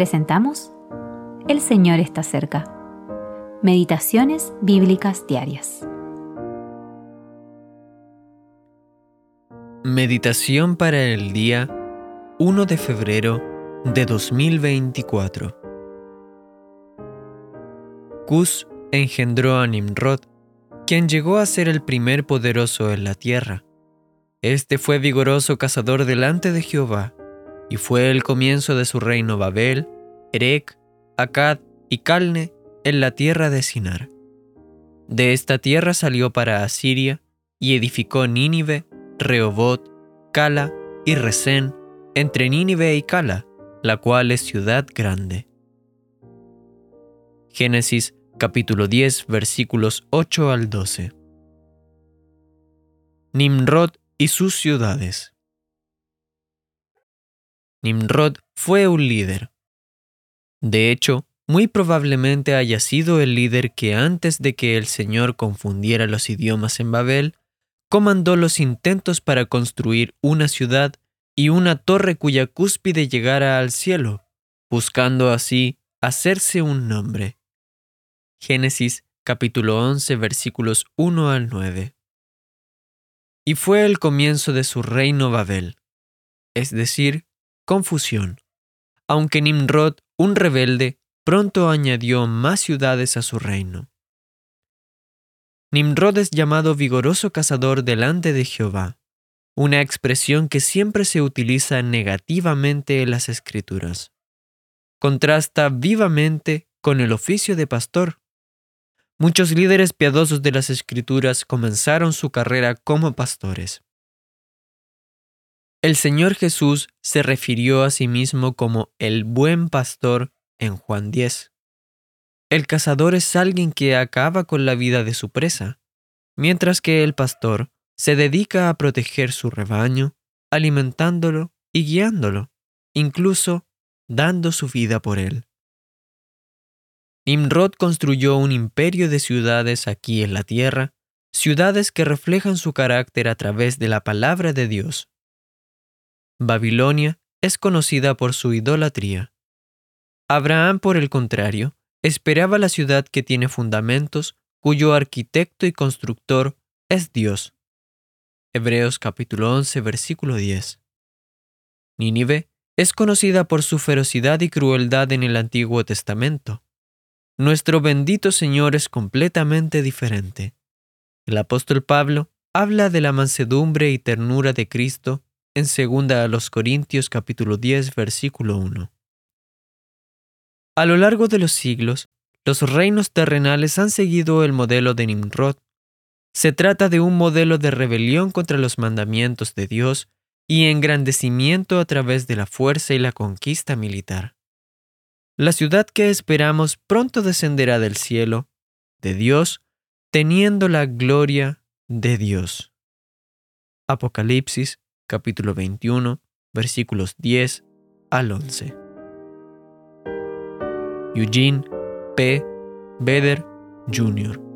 presentamos El Señor está cerca. Meditaciones Bíblicas Diarias. Meditación para el día 1 de febrero de 2024. Cus engendró a Nimrod, quien llegó a ser el primer poderoso en la tierra. Este fue vigoroso cazador delante de Jehová, y fue el comienzo de su reino Babel, Erec, Akkad y Calne en la tierra de Sinar. De esta tierra salió para Asiria y edificó Nínive, Rehobot, Cala y Resén, entre Nínive y Cala, la cual es ciudad grande. Génesis capítulo 10 versículos 8 al 12. Nimrod y sus ciudades. Nimrod fue un líder. De hecho, muy probablemente haya sido el líder que antes de que el Señor confundiera los idiomas en Babel, comandó los intentos para construir una ciudad y una torre cuya cúspide llegara al cielo, buscando así hacerse un nombre. Génesis capítulo 11 versículos 1 al 9 y fue el comienzo de su reino Babel, es decir, confusión. Aunque Nimrod, un rebelde, pronto añadió más ciudades a su reino. Nimrod es llamado vigoroso cazador delante de Jehová, una expresión que siempre se utiliza negativamente en las escrituras. Contrasta vivamente con el oficio de pastor, Muchos líderes piadosos de las Escrituras comenzaron su carrera como pastores. El Señor Jesús se refirió a sí mismo como el buen pastor en Juan 10. El cazador es alguien que acaba con la vida de su presa, mientras que el pastor se dedica a proteger su rebaño, alimentándolo y guiándolo, incluso dando su vida por él. Nimrod construyó un imperio de ciudades aquí en la tierra, ciudades que reflejan su carácter a través de la palabra de Dios. Babilonia es conocida por su idolatría. Abraham, por el contrario, esperaba la ciudad que tiene fundamentos, cuyo arquitecto y constructor es Dios. Hebreos capítulo 11, versículo 10. Nínive es conocida por su ferocidad y crueldad en el Antiguo Testamento nuestro bendito Señor es completamente diferente. El apóstol Pablo habla de la mansedumbre y ternura de Cristo en 2 a los Corintios capítulo 10 versículo 1. A lo largo de los siglos, los reinos terrenales han seguido el modelo de Nimrod. Se trata de un modelo de rebelión contra los mandamientos de Dios y engrandecimiento a través de la fuerza y la conquista militar. La ciudad que esperamos pronto descenderá del cielo, de Dios, teniendo la gloria de Dios. Apocalipsis capítulo 21 versículos 10 al 11. Eugene P. Beder Jr.